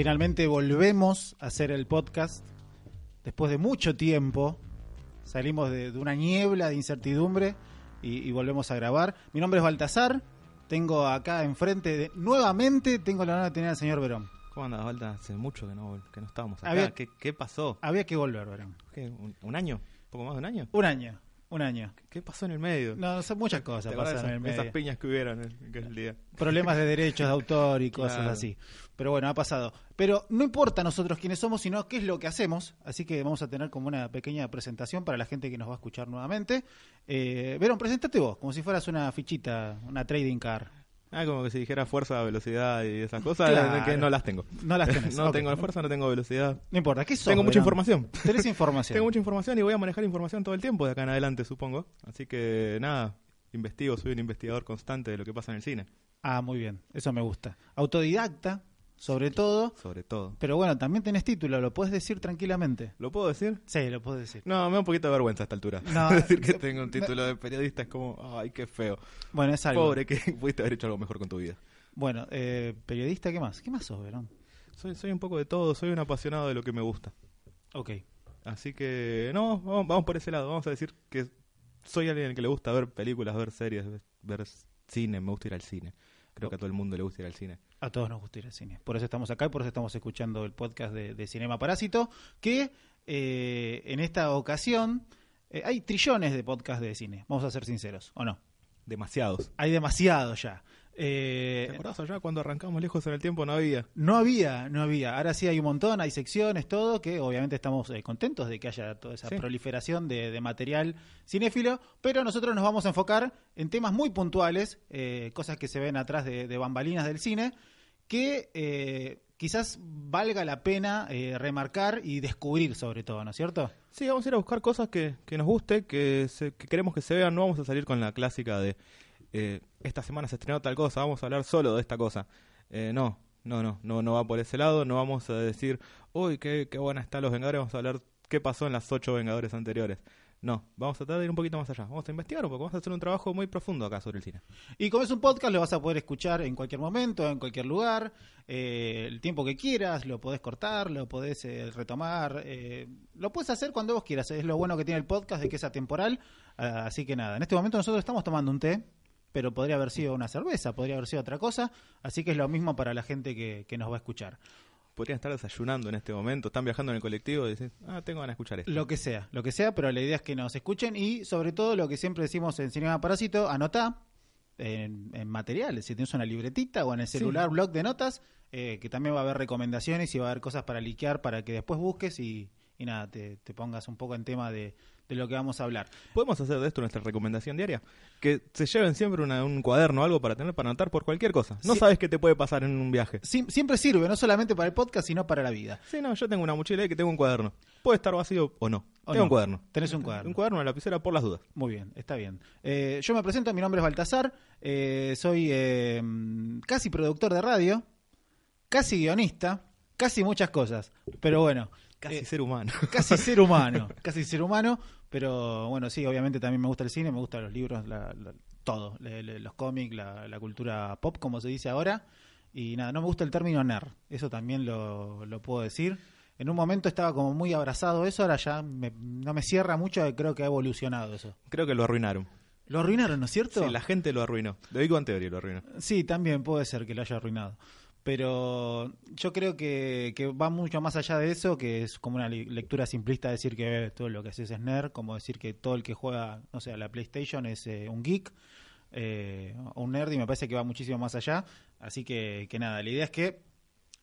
Finalmente volvemos a hacer el podcast después de mucho tiempo. Salimos de, de una niebla de incertidumbre y, y volvemos a grabar. Mi nombre es Baltasar. Tengo acá enfrente, de- nuevamente tengo la honor de tener al señor Verón. ¿Cómo andas, Valda? Hace mucho que no, que no estábamos acá. Había- ¿Qué, qué pasó? Había que volver, Verón. ¿Qué, un, un año? ¿Un poco más de un año? Un año, un año. ¿Qué pasó en el medio? No, son muchas cosas ¿Te acordás pasaron en el esas, esas medio. piñas que hubieron en aquel día? Problemas de derechos de autor y cosas Claro. así. Pero bueno, ha pasado. Pero no importa nosotros quiénes somos, sino qué es lo que hacemos. Así que vamos a tener como una pequeña presentación para la gente que nos va a escuchar nuevamente. Eh, Verón, presentate vos, como si fueras una fichita, una trading car. Ah, como que si dijera fuerza, velocidad y esas cosas, Claro. que no las tengo. No las tenés. no tengo fuerza, no tengo velocidad. No importa, ¿qué sos? Tengo mucha información. Tenés información. Tengo mucha información y voy a manejar información todo el tiempo de acá en adelante, supongo. Así que nada, investigo, soy un investigador constante de lo que pasa en el cine, Ah, muy bien, eso me gusta. Autodidacta, sobre todo. sobre todo. Pero bueno, también tenés título, lo puedes decir tranquilamente. ¿Lo puedo decir? Sí, lo puedes decir. No, me da un poquito de vergüenza a esta altura. No, decir que tengo un título de periodista es como, ay, qué feo. Bueno, es algo. Pobre, que pudiste haber hecho algo mejor con tu vida. Bueno, eh, periodista, ¿qué más? ¿Qué más sos, Verón? Soy, soy un poco de todo, soy un apasionado de lo que me gusta. Ok. Así que, no, vamos, vamos por ese lado. Vamos a decir que soy alguien al que le gusta ver películas, ver series, ver, ver cine. Me gusta ir al cine. Creo que a todo el mundo le gusta ir al cine. A todos nos gusta ir al cine. Por eso estamos acá y por eso estamos escuchando el podcast de, de Cinema Parásito, que eh, en esta ocasión eh, hay trillones de podcasts de cine, vamos a ser sinceros, ¿o no? Demasiados. Hay demasiado ya. Eh, ¿Te acordás allá cuando arrancamos lejos en el tiempo? No había. no había, no había. Ahora sí hay un montón, hay secciones, todo, que obviamente estamos eh, contentos de que haya toda esa Sí. proliferación de, de material cinéfilo, pero nosotros nos vamos a enfocar en temas muy puntuales, eh, cosas que se ven atrás de, de bambalinas del cine, que eh, quizás valga la pena eh, remarcar y descubrir sobre todo, ¿no es cierto? Sí, vamos a ir a buscar cosas que, que nos guste, que, se- que queremos que se vean. No vamos a salir con la clásica de eh, esta semana se estrenó tal cosa, vamos a hablar solo de esta cosa. Eh, no, no, no, no, va por ese lado. No vamos a decir, uy, qué, qué buena están los Vengadores. Vamos a hablar qué pasó en las ocho Vengadores anteriores. No, vamos a tratar de ir un poquito más allá. Vamos a investigar un poco, vamos a hacer un trabajo muy profundo acá sobre el cine. Y como es un podcast, lo vas a poder escuchar en cualquier momento, en cualquier lugar, eh, el tiempo que quieras, lo podés cortar, lo podés eh, retomar, eh, lo puedes hacer cuando vos quieras. Es lo bueno que tiene el podcast de que es atemporal. Ah, así que nada, en este momento nosotros estamos tomando un té, pero podría haber sido una cerveza, podría haber sido otra cosa. Así que es lo mismo para la gente que, que nos va a escuchar. Podrían estar desayunando en este momento, están viajando en el colectivo y dicen, ah, tengo ganas de escuchar esto. Lo que sea, lo que sea, pero la idea es que nos escuchen y sobre todo lo que siempre decimos en Cinema Parásito, anotá en, en materiales, si tienes una libretita o en el celular, blog de notas, eh, que también va a haber recomendaciones y va a haber cosas para liquear para que después busques y, y nada, te, te pongas un poco en tema de, de lo que vamos a hablar. ¿Podemos hacer de esto nuestra recomendación diaria? Que se lleven siempre una- un cuaderno o algo para tener para anotar por cualquier cosa. No Sí. sabes qué te puede pasar en un viaje. Siempre sirve, no solamente para el podcast, sino para la vida. Sí, no, yo tengo una mochila y que tengo un cuaderno. Puede estar vacío o no. ¿O tengo no? un cuaderno. Tenés un cuaderno. Un cuaderno, una lapicera por las dudas. Muy bien, está bien. Eh, yo me presento, mi nombre es Baltasar, eh, soy eh, casi productor de radio, casi guionista, casi muchas cosas, pero bueno, Casi eh, ser humano. casi ser humano, casi ser humano, pero bueno, sí, obviamente también me gusta el cine, me gustan los libros, la- la- todo, le- le- los cómics, la, la cultura pop, como se dice ahora, y nada, no me gusta el término nerd, eso también lo, lo puedo decir. En un momento estaba como muy abrazado eso, ahora ya me- no me cierra mucho, creo que ha evolucionado eso. Creo que lo arruinaron. Lo arruinaron, ¿no es cierto? Sí, la gente lo arruinó. De Big Bang Theory lo arruinó. Sí, también puede ser que lo haya arruinado. Pero yo creo que, va mucho más allá de eso, que es como una lectura simplista decir que todo lo que haces es nerd, como decir que todo el que juega, no sé, a la PlayStation es eh, un geek, eh, o un nerd, y me parece que va muchísimo más allá. Así que, que nada, la idea es que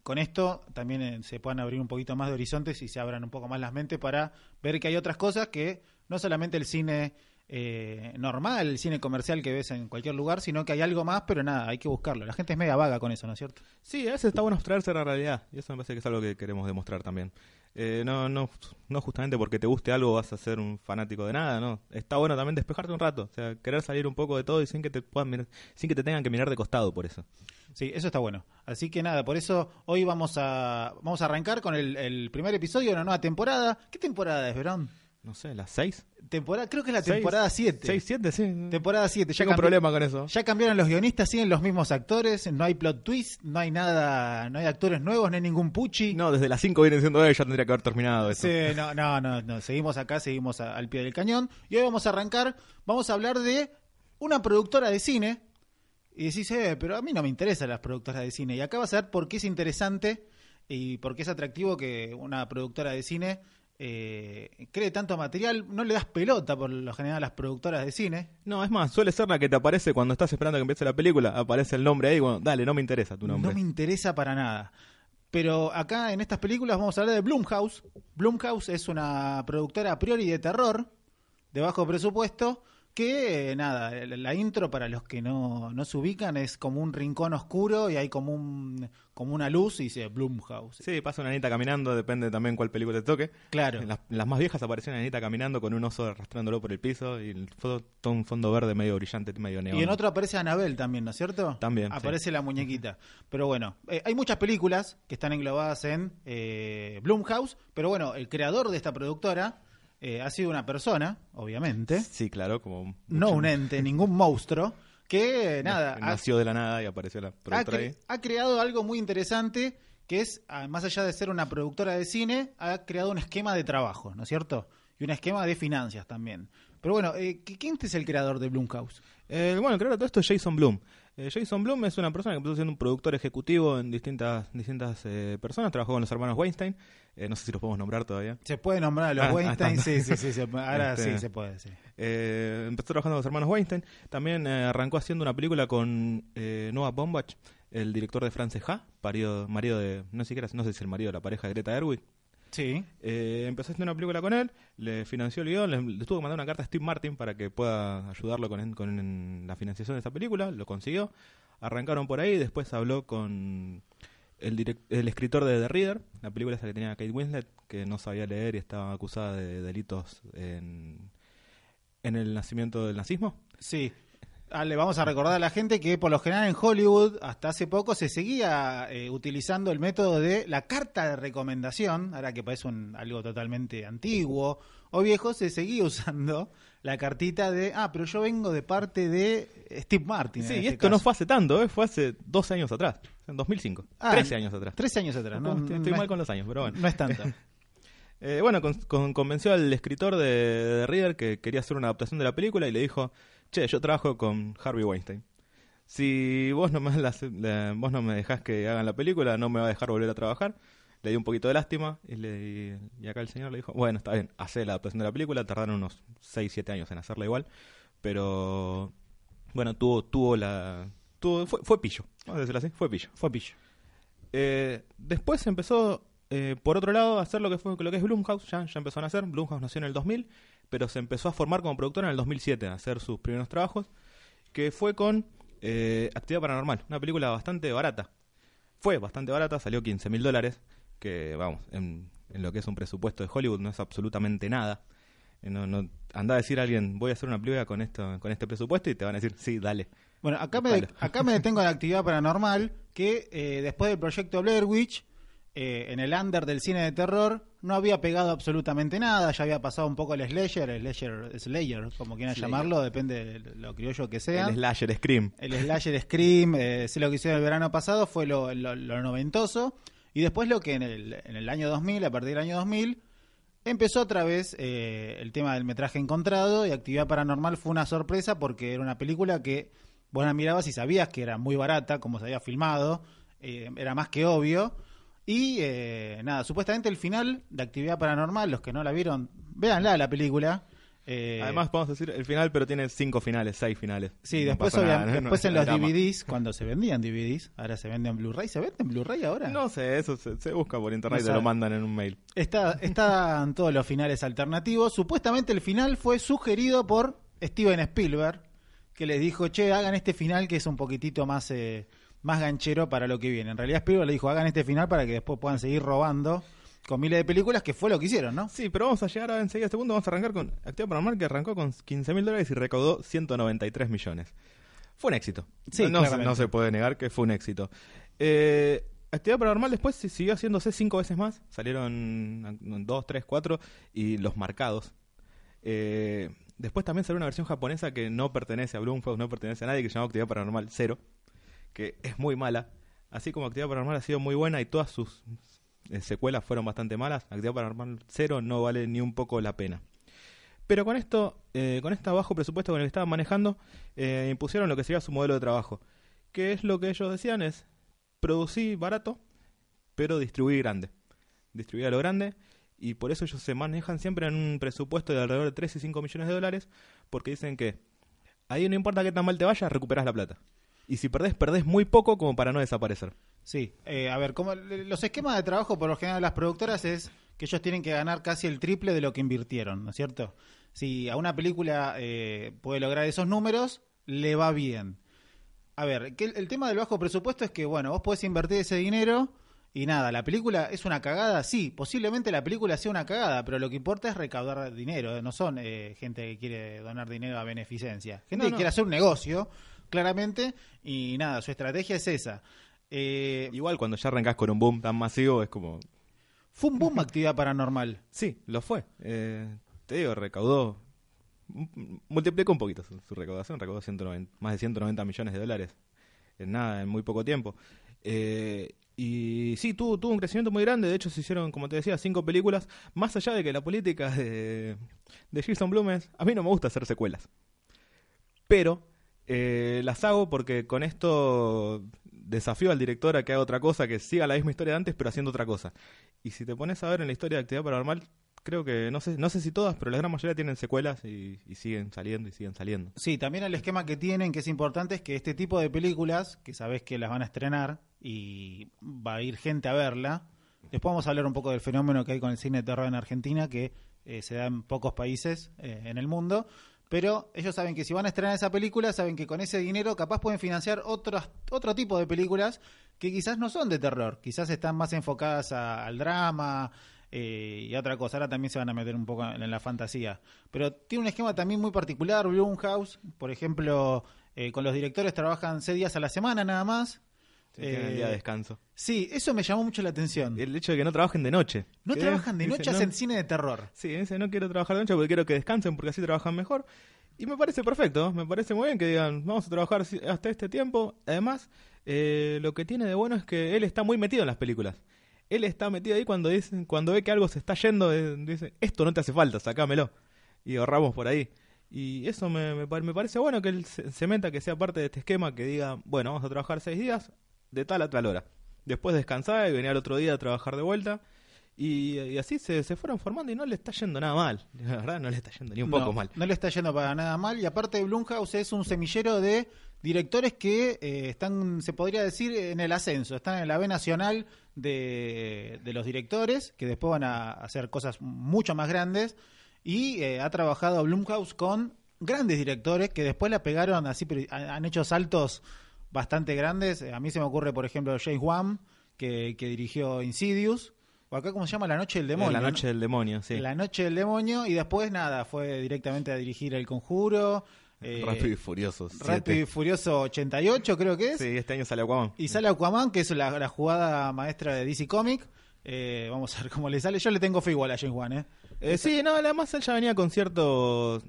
con esto también eh, se puedan abrir un poquito más de horizontes y se abran un poco más las mentes para ver que hay otras cosas que no solamente el cine eh, normal, el cine comercial que ves en cualquier lugar, sino que hay algo más, pero nada, hay que buscarlo. La gente es media vaga con eso, ¿no es cierto? Sí, a veces está bueno abstraerse de la realidad. Y eso me parece que es algo que queremos demostrar también. Eh, no, no, no justamente porque te guste algo vas a ser un fanático de nada, ¿no? Está bueno también despejarte un rato. O sea, querer salir un poco de todo y sin que te puedan mirar- sin que te tengan que mirar de costado por eso. Sí, eso está bueno. Así que nada, por eso hoy vamos a vamos a arrancar con el, el primer episodio de una nueva temporada. ¿Qué temporada es, Verón? No sé, las seis. Temporada, creo que es la temporada 7. Seis, siete, sí. Temporada 7. Tengo un problema con eso. Ya cambiaron los guionistas, siguen los mismos actores, no hay plot twist, no hay nada, no hay actores nuevos, no hay ningún puchi. No, desde las 5 viene siendo, eh, ya tendría que haber terminado eso. Sí, no, no, no, no, seguimos acá, seguimos a- al pie del cañón. Y hoy vamos a arrancar, vamos a hablar de una productora de cine. Y decís, eh, pero a mí no me interesan las productoras de cine. Y acá vas a ver por qué es interesante y por qué es atractivo que una productora de cine eh, cree tanto material. No le das pelota por lo general a las productoras de cine. No, es más, suele ser la que te aparece cuando estás esperando que empiece la película. Aparece el nombre ahí, bueno, dale, no me interesa tu nombre. No me interesa para nada. Pero acá en estas películas vamos a hablar de Blumhouse. Blumhouse es una productora a priori de terror, de bajo presupuesto, que nada, la, intro para los que no, no se ubican es como un rincón oscuro y hay como un como una luz y dice Blumhouse. Sí, pasa una anita caminando, depende también cuál película te toque. Claro. En las, en las más viejas apareció una anita caminando con un oso arrastrándolo por el piso y el fondo, todo un fondo verde medio brillante, medio neón. Y en otro aparece Anabel también, ¿no es cierto? También, Aparece la muñequita. Pero bueno, eh, hay muchas películas que están englobadas en eh, Blumhouse, pero bueno, el creador de esta productora eh, ha sido una persona, obviamente, Sí, claro, como... no un ente, ningún monstruo, que nada, ha, Nació de la nada y apareció la ha productora cre- ahí. ha creado algo muy interesante que es, ah, más allá de ser una productora de cine, ha creado un esquema de trabajo, ¿no es cierto? Y un esquema de finanzas también. Pero bueno, eh, ¿qui- ¿quién es el creador de Blumhouse? Eh, bueno, claro, todo esto es Jason Bloom. Eh, Jason Bloom es una persona que empezó siendo un productor ejecutivo en distintas distintas eh, personas. Trabajó con los hermanos Weinstein. Eh, no sé si los podemos nombrar todavía. Se puede nombrar a los Ah, Weinstein, ah, sí, sí, sí, se ahora Este- sí se puede, sí. Eh, empezó trabajando con los hermanos Weinstein. También eh, arrancó haciendo una película con Noah Baumbach, el director de Frances Ha, marido, marido de, no siquiera, no sé si el marido de la pareja de Greta Gerwig. Sí, empezó haciendo una película con él, le financió el guion, le, le tuvo que mandar una carta a Steve Martin para que pueda ayudarlo con, con la financiación de esa película, lo consiguió. Arrancaron por ahí, después habló con el, el escritor de The Reader, la película esa que tenía Kate Winslet, que no sabía leer y estaba acusada de delitos en, en el nacimiento del nazismo. sí. Ah, le vamos a recordar a la gente que por lo general en Hollywood hasta hace poco se seguía eh, utilizando el método de la carta de recomendación, ahora que parece un, algo totalmente antiguo o viejo, se seguía usando la cartita de, ah, pero yo vengo de parte de Steve Martin. Sí, y este esto no fue hace tanto, ¿eh? fue hace 12 años atrás, en 2005, Ah, 13 años atrás. 13 años atrás, ¿no? estoy estoy no mal es- con los años, pero bueno. No es tanto. Eh, bueno, con- con- convenció al escritor de, Reader que quería hacer una adaptación de la película y le dijo, che, yo trabajo con Harvey Weinstein. Si vos no me, la- vos no me dejás que hagan la película, no me va a dejar volver a trabajar. Le di un poquito de lástima y, le, y acá el señor le dijo, bueno, está bien, hace la adaptación de la película, tardaron unos 6, 7 años en hacerla igual, pero bueno, tuvo, tuvo la... Tuvo, fue, fue pillo, vamos a decirlo así, fue pillo. Fue pillo. Eh, después empezó, eh, por otro lado, a hacer lo que fue lo que es Blumhouse. Ya, ya empezó a nacer. Blumhouse nació en el 2000, pero se empezó a formar como productora en el 2007, a hacer sus primeros trabajos, que fue con eh, Actividad Paranormal, una película bastante barata. Fue bastante barata, salió 15 mil dólares, que vamos, en, en lo que es un presupuesto de Hollywood no es absolutamente nada. Eh, No, no, anda a decir a alguien, voy a hacer una película con, esto, con este presupuesto y te van a decir, sí, dale. Bueno, acá me, acá me detengo en la actividad paranormal, que eh, después del proyecto Blair Witch, eh, en el under del cine de terror, no había pegado absolutamente nada, ya había pasado un poco el Slayer, el Slayer, Slayer como quieran Slayer. llamarlo, depende de lo criollo que sea. El slasher Scream. El Slasher Scream, eh, sé lo que hicieron el verano pasado, fue lo, lo- lo noventoso. Y después lo que en el, en el año 2000, a partir del año 2000, empezó otra vez eh, el tema del metraje encontrado y Actividad Paranormal fue una sorpresa porque era una película que vos la mirabas y sabías que era muy barata, como se había filmado, eh, era más que obvio. Y eh, nada, supuestamente el final de Actividad Paranormal, los que no la vieron, véanla la película. Eh, Además, podemos decir el final, pero tiene cinco finales, seis finales. Sí, No después, después No en los drama. DVDs, cuando se vendían DVDs, ahora se venden Blu-ray. ¿Se venden Blu-ray ahora? No sé, eso se, se busca por internet No y te lo sabe. mandan en un mail. Está, están todos los finales alternativos. Supuestamente el final fue sugerido por Steven Spielberg, que les dijo, che, hagan este final que es un poquitito más, eh, más ganchero para lo que viene. En realidad Spielberg le dijo, hagan este final para que después puedan seguir robando con miles de películas, que fue lo que hicieron, ¿no? Sí, pero vamos a llegar a enseguida a este punto. Vamos a arrancar con Actividad Paranormal, que arrancó con 15 mil dólares y recaudó 193 millones. Fue un éxito. Sí, no, no, se, claramente. no se puede negar que fue un éxito. Eh, Actividad Paranormal después siguió haciéndose cinco veces más. Salieron dos, tres, cuatro y los marcados. Eh, después también salió una versión japonesa que no pertenece a Bloomfox, no pertenece a nadie, que se llama Actividad Paranormal 0, que es muy mala. Así como Actividad Paranormal ha sido muy buena y todas sus eh, secuelas fueron bastante malas, Actividad Paranormal 0 no vale ni un poco la pena. Pero con esto, eh, con este bajo presupuesto con el que estaban manejando, eh, impusieron lo que sería su modelo de trabajo. Que es lo que ellos decían es producir barato, pero distribuir grande. Distribuir a lo grande y por eso ellos se manejan siempre en un presupuesto de alrededor de 3 y 5 millones de dólares, porque dicen que ahí no importa qué tan mal te vaya, recuperas la plata. Y si perdés, perdés muy poco como para no desaparecer. Sí, eh, a ver, como los esquemas de trabajo por lo general de las productoras es que ellos tienen que ganar casi el triple de lo que invirtieron, ¿no es cierto? Si a una película eh, puede lograr esos números, le va bien. A ver, que el, el tema del bajo presupuesto es que, bueno, vos podés invertir ese dinero y nada, la película es una cagada, sí, posiblemente la película sea una cagada, pero lo que importa es recaudar dinero, eh, no son eh, gente que quiere donar dinero a beneficencia, gente No, que no. quiere hacer un negocio, claramente, y nada, su estrategia es esa. Eh, Igual cuando ya arrancás con un boom tan masivo es como... Fue un boom actividad paranormal. Sí, lo fue. Eh, te digo, recaudó... Multiplicó un poquito su, su recaudación, recaudó 190 más de 190 millones de dólares. En nada, en muy poco tiempo. Eh, y sí, tuvo, tuvo un crecimiento muy grande. De hecho, se hicieron, como te decía, cinco películas. Más allá de que la política de, de Jason Blum es... A mí no me gusta hacer secuelas. Pero eh, las hago porque con esto desafío al director a que haga otra cosa, que siga la misma historia de antes, pero haciendo otra cosa. Y si te pones a ver en la historia de Actividad Paranormal, creo que, no sé, no sé si todas, pero la gran mayoría tienen secuelas y, siguen saliendo y siguen saliendo. Sí, también el esquema que tienen, que es importante, es que este tipo de películas, que sabes que las van a estrenar y va a ir gente a verla, después vamos a hablar un poco del fenómeno que hay con el cine de terror en Argentina, que eh, se da en pocos países eh, en el mundo, pero ellos saben que si van a estrenar esa película, saben que con ese dinero capaz pueden financiar otros, otro tipo de películas que quizás no son de terror, quizás están más enfocadas al drama, eh, y otra cosa. Ahora también se van a meter un poco en, la fantasía. Pero tiene un esquema también muy particular. Blumhouse, por ejemplo, eh, con los directores trabajan seis días a la semana nada más. Eh, día de descanso. Sí, eso me llamó mucho la atención. El hecho de que no trabajen de noche. No Que trabajan de noche, no- hacen cine de terror. Sí, dice, no quiero trabajar de noche porque quiero que descansen porque así trabajan mejor. Y me parece perfecto, me parece muy bien que digan, vamos a trabajar hasta este tiempo. Además, eh, lo que tiene de bueno es que él está muy metido en las películas. Él está metido ahí cuando dicen, cuando ve que algo se está yendo, eh, dice, esto no te hace falta, sacámelo. Y ahorramos por ahí. Y eso me, me, pa- me parece bueno que él se meta, que sea parte de este esquema, que diga, bueno, vamos a trabajar seis días, de tal a tal hora. Después descansar y venir al otro día a trabajar de vuelta. Y, y así se, se fueron formando y no le está yendo nada mal. La verdad, no le está yendo ni un poco mal. No le está yendo para nada mal. Y aparte, Blumhouse es un semillero de directores que eh, están, se podría decir, en el ascenso. Están en la B nacional de, de los directores, que después van a hacer cosas mucho más grandes. Y eh, ha trabajado Blumhouse con grandes directores que después la pegaron así, pero han han hecho saltos bastante grandes. A mí se me ocurre, por ejemplo, James Wan, que, que dirigió Insidious. O acá, ¿cómo se llama? La Noche del Demonio. la ¿no? noche del demonio, sí. La Noche del Demonio y después nada, fue directamente a dirigir El Conjuro. eh, Rápido y Furioso. Rápido siete. y Furioso 88 creo que es. Sí, este año sale Aquaman. Y sale Aquaman, que es la, la jugada maestra de DC Comic. Eh, vamos a ver cómo le sale. Yo le tengo fe igual a James Wan, ¿eh? Eh, sí, no, además él ya venía con cierto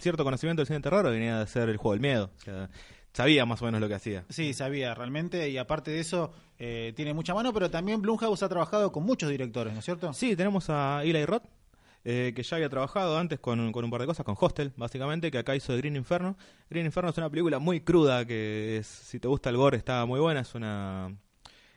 cierto conocimiento del cine de terror, venía de hacer el juego del miedo. O sea, sabía más o menos lo que hacía. Sí, sabía realmente. Y aparte de eso, eh, tiene mucha mano, pero también Blumhouse ha trabajado con muchos directores, ¿no es cierto? Sí, tenemos a Eli Roth, eh, que ya había trabajado antes con, con un par de cosas, con Hostel, básicamente, que acá hizo de Green Inferno. Green Inferno es una película muy cruda, que es, si te gusta el gore está muy buena, es una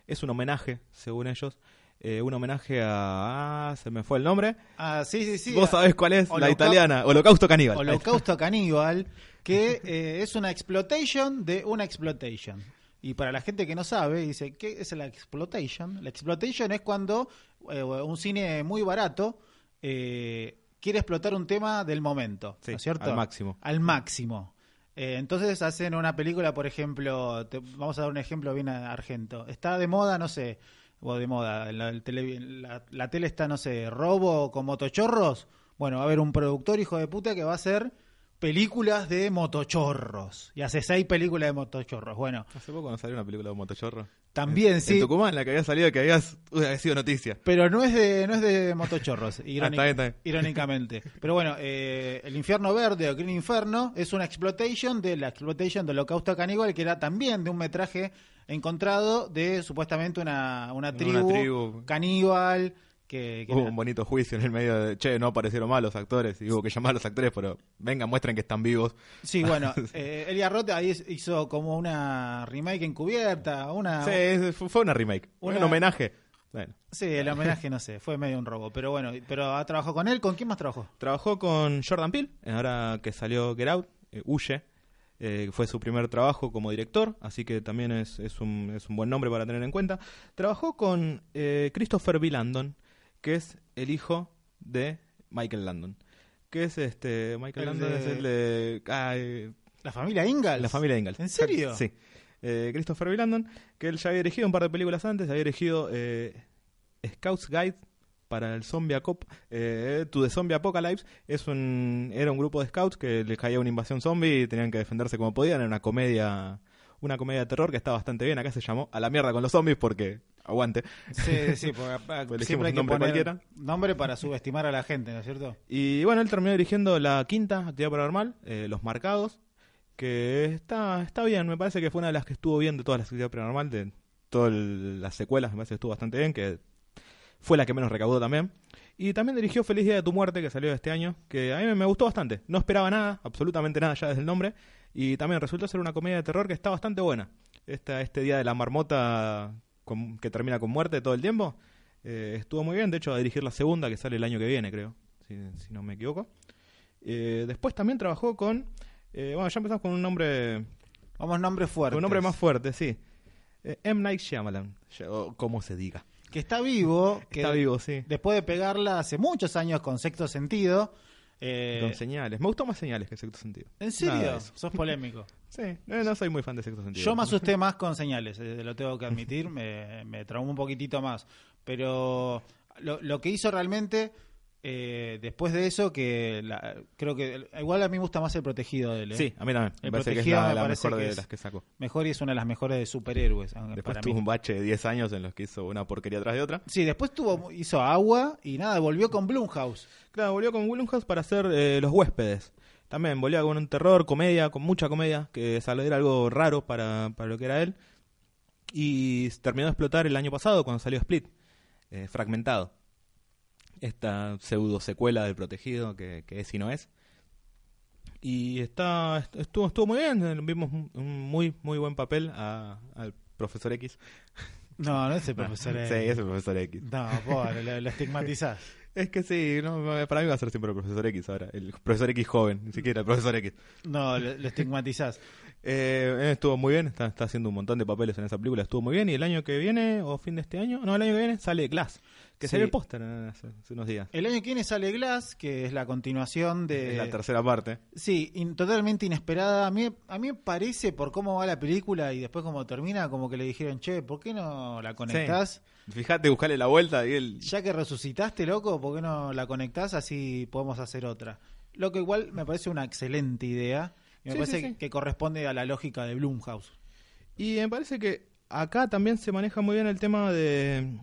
Es un homenaje, según ellos. Eh, un homenaje a... ah, se me fue el nombre. Ah, sí, sí, sí. Vos a- sabés cuál es, la italiana. Holocausto Caníbal. Holocausto Caníbal, que eh, es una exploitation de una exploitation. Y para la gente que no sabe, dice, ¿qué es la exploitation? La exploitation es cuando eh, un cine muy barato eh, quiere explotar un tema del momento, Sí, ¿no es cierto? al máximo. Al máximo. Eh, entonces hacen una película, por ejemplo, te- vamos a dar un ejemplo bien argento. Está de moda, no sé, o de moda, la, el tele, la, la tele está, no sé, robo con motochorros. Bueno, va a haber un productor hijo de puta que va a hacer películas de motochorros. Y hace seis películas de motochorros. Bueno, Hace poco nos salió una película de un motochorro. También En- sí. En Tucumán, la que había salido, que habías, había sido noticia. Pero no es de, no es de motochorros, Ah, irónic- está bien, está bien. irónicamente. Pero bueno, eh, el infierno verde o Green Inferno es una exploitation de la exploitation del holocausto caníbal, que era también de un metraje encontrado de supuestamente una, una tribu, tribu. caníbal. Que, que Hubo un bonito juicio en el medio de, che, no aparecieron mal los actores. Y hubo que llamar a los actores, pero vengan, muestren que están vivos. Sí, bueno, eh, Elia Roth ahí hizo como una remake encubierta, una... Sí, fue una remake. Una- Un homenaje. Bueno, Sí, el homenaje, no sé, fue medio un robo, pero bueno, pero ha trabajado con él, ¿con quién más trabajó? trabajó con Jordan Peele, ahora que salió Get Out, eh, Huye. eh, fue su primer trabajo como director, así que también es, es, un, es un buen nombre para tener en cuenta. Trabajó con eh, Christopher B. Landon, que es el hijo de Michael Landon. Que es este. Michael El Landon de- es el de. ¿La familia Ingalls? la familia Ingalls. ¿En serio? Sí. Eh, Christopher B. Landon, que él ya había dirigido un par de películas antes, había dirigido eh, Scouts Guide para el Zombie Acop, eh, To the Zombie Apocalypse. Es un, era un grupo de scouts que les caía una invasión zombie y tenían que defenderse como podían. Era una comedia, una comedia de terror que está bastante bien. Acá se llamó A la mierda con los zombies porque aguante. Sí, sí, porque siempre hay que nombre poner cualquiera. nombre para subestimar a la gente, ¿no es cierto? Y bueno, él terminó dirigiendo la quinta actividad paranormal, eh, Los Marcados, que está, está bien, me parece que fue una de las que estuvo bien de todas las actividades paranormal, de todas las secuelas, me parece que estuvo bastante bien, que fue la que menos recaudó también. Y también dirigió Feliz Día de tu Muerte, que salió este año, que a mí me- me gustó bastante. No esperaba nada, absolutamente nada ya desde el nombre. Y también resultó ser una comedia de terror que está bastante buena. Esta, este día de la marmota con- que termina con muerte todo el tiempo, eh, estuvo muy bien. De hecho, va a dirigir la segunda, que sale el año que viene, creo, si, si no me equivoco. Eh, después también trabajó con... eh, bueno, ya empezamos con un nombre, Vamos nombres fuertes. con un nombre más fuerte, sí. M. Night Shyamalan, ya- o como se diga. Que está vivo. Que Está vivo, sí. Después de pegarla hace muchos años con sexto sentido. Eh, Con señales. Me gustó más señales que sexto sentido. ¿En serio? Sos polémico. Sí, no, no soy muy fan de sexto sentido. Yo me asusté más con señales, eh, lo tengo que admitir, me, me traumó un poquitito más. Pero lo, lo que hizo realmente, eh, después de eso, que la- creo que igual a mí me gusta más el protegido de él. ¿eh? Sí, a mí también. Me El parece que es Protegido la, me la parece mejor que de es- las que sacó. Mejor y es una de las mejores de superhéroes. Después para tuvo mí. un bache de 10 años en los que hizo una porquería tras de otra. Sí, después tuvo, hizo agua y nada, volvió con Blumhouse. Claro, volvió con Willumhouse para hacer eh, Los Huéspedes. También volvió con un terror, comedia, con mucha comedia, que salió era algo raro para, para lo que era él. Y terminó de explotar el año pasado cuando salió Split, eh, fragmentado. Esta pseudo secuela del protegido que, que es y no es. Y está estuvo, estuvo muy bien, vimos un, muy muy buen papel a- al profesor X. No, no es el profesor. Sí, eh. es el profesor X. No, pobre, lo, lo estigmatizás. Es que sí, no, para mí va a ser siempre el profesor X ahora. El profesor X joven, ni siquiera el profesor X. No, lo, lo estigmatizás. Eh, él estuvo muy bien, está, está haciendo un montón de papeles en esa película, estuvo muy bien. Y el año que viene, o fin de este año, no, el año que viene sale Glass, que Sí. salió el póster hace, hace unos días. El año que viene sale Glass, que es la continuación de... Es la tercera parte. Sí, in- totalmente inesperada. A mí, a mí me parece, por cómo va la película y después cómo termina, como que le dijeron, che, ¿por qué no la conectás? Fíjate, buscale la vuelta y él. Ya que resucitaste, loco, ¿por qué no la conectás? Así podemos hacer otra. Lo que igual me parece una excelente idea. Y me Sí, parece sí, sí. que corresponde a la lógica de Blumhouse. Y me parece que acá también se maneja muy bien el tema de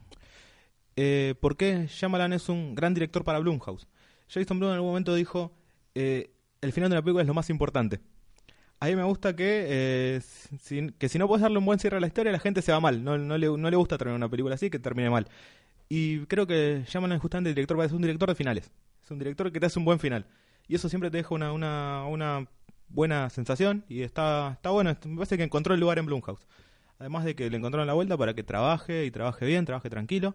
eh, por qué Shyamalan es un gran director para Blumhouse. Jason Blum en algún momento dijo, eh, el final de la película es lo más importante. A mí me gusta que, eh, si, que si no puedes darle un buen cierre a la historia, la gente se va mal. No, no, le, no le gusta terminar una película así, que termine mal. Y creo que Shyamalan es justamente director, es un director de finales. Es un director que te hace un buen final. Y eso siempre te deja una, una, una buena sensación y está, está bueno. Me parece que encontró el lugar en Blumhouse. Además de que le encontraron la vuelta para que trabaje y trabaje bien, trabaje tranquilo.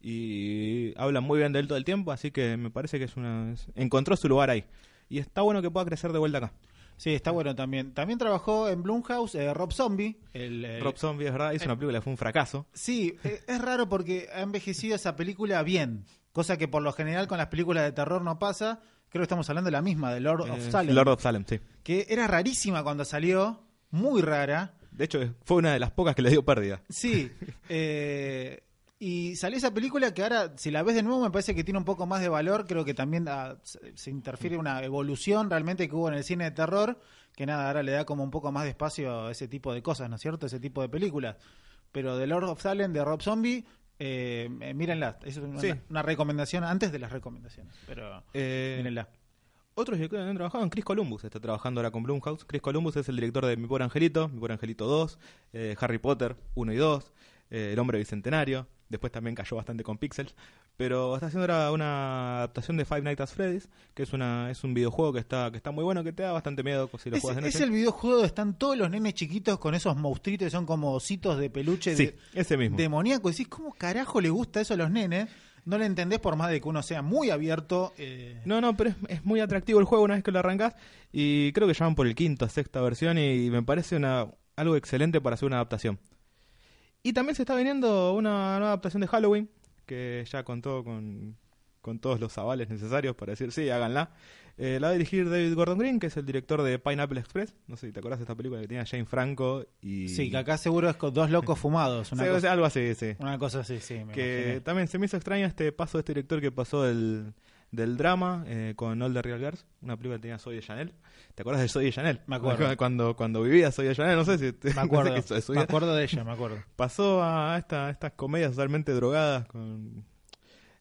Y hablan muy bien de él todo el tiempo, así que me parece que es una. encontró su lugar ahí. Y está bueno que pueda crecer de vuelta acá. Sí, está bueno también. También trabajó en Blumhouse eh, Rob Zombie. El, eh, Rob Zombie, es verdad, hizo una película que fue un fracaso. Sí, eh, es raro porque ha envejecido esa película bien, cosa que por lo general con las películas de terror no pasa. Creo que estamos hablando de la misma, de Lord of Eh, Salem, Lord of Salem, sí. que era rarísima cuando salió, muy rara. De hecho, fue una de las pocas que le dio pérdida. Sí, eh, y salió esa película que ahora, si la ves de nuevo, me parece que tiene un poco más de valor. Creo que también ah, se, interfiere una evolución realmente que hubo en el cine de terror, que nada, ahora le da como un poco más de espacio a ese tipo de cosas, ¿no es cierto? Ese tipo de películas. Pero The Lord of Salem de Rob Zombie, eh, eh, mírenla. Es una, Sí. una recomendación antes de las recomendaciones. Pero Eh, mírenla. Otros directores que han trabajado Chris Columbus, está trabajando ahora con Blumhouse. Chris Columbus es el director de Mi Pobre Angelito, Mi Pobre Angelito 2, eh, Harry Potter 1 y 2, eh, El Hombre Bicentenario. Después también cayó bastante con Pixels. Pero está haciendo ahora una adaptación de Five Nights at Freddy's, que es una es un videojuego que está que está muy bueno, que te da bastante miedo si lo Es, juegas de es noche. el videojuego donde están todos los nenes chiquitos con esos monstruitos que son como ositos de peluche Sí, de- ese mismo. demoníaco. Decís, ¿cómo carajo le gusta eso a los nenes? No le entendés por más de que uno sea muy abierto. eh, No, no, pero es, es muy atractivo el juego una vez que lo arrancás y creo que ya van por el quinto, sexta versión y me parece una algo excelente para hacer una adaptación. Y también se está viniendo una nueva adaptación de Halloween que ya contó con, con todos los avales necesarios para decir sí, háganla. Eh, la va a dirigir David Gordon Green, que es el director de Pineapple Express. No sé si te acuerdas de esta película que tenía Jane Franco y... Sí, que acá seguro es con dos locos fumados. Una, Sí, cosa, algo así, sí. una cosa así, sí. me que también se me hizo extraño este paso de este director que pasó del, del drama eh, con All the Real Girls, una película que tenía Soy de Chanel. ¿Te acuerdas de Soy de Chanel? Me acuerdo. Cuando, cuando vivía Soy de Chanel, no sé si te Me acuerdo, me acuerdo de ella, me acuerdo. Pasó a esta, estas comedias totalmente drogadas con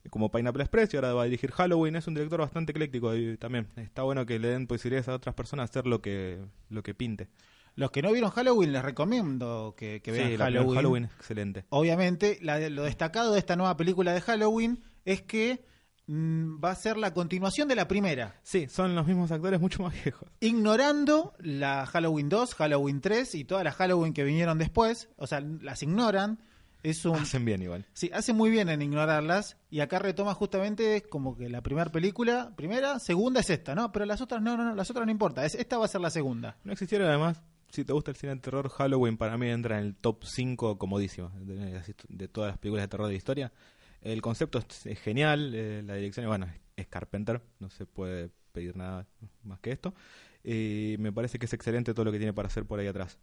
como Pineapple Express y ahora va a dirigir Halloween. Es un director bastante ecléctico y también está bueno que le den posibilidades a otras personas a hacer lo que, lo que pinte. Los que no vieron Halloween, les recomiendo que, que vean Sí, Halloween. Halloween excelente. Obviamente, la- lo destacado de esta nueva película de Halloween es que va a ser la continuación de la primera. Sí, son los mismos actores mucho más viejos. ignorando la Halloween 2, Halloween 3 y todas las Halloween que vinieron después, o sea, las ignoran. Es un Hacen bien igual. Sí, hace muy bien en ignorarlas y acá retoma justamente como que la primera película, primera, segunda es esta, ¿no? Pero las otras no, no, no, las otras no importa, es, esta va a ser la segunda. No existiera además, si te gusta el cine de terror, Halloween para mí entra en el top 5 comodísimo de- de todas las películas de terror de la historia. El concepto es, genial, eh, la dirección, bueno, es Carpenter, no se puede pedir nada más que esto. Y me parece que es excelente todo lo que tiene para hacer por ahí atrás.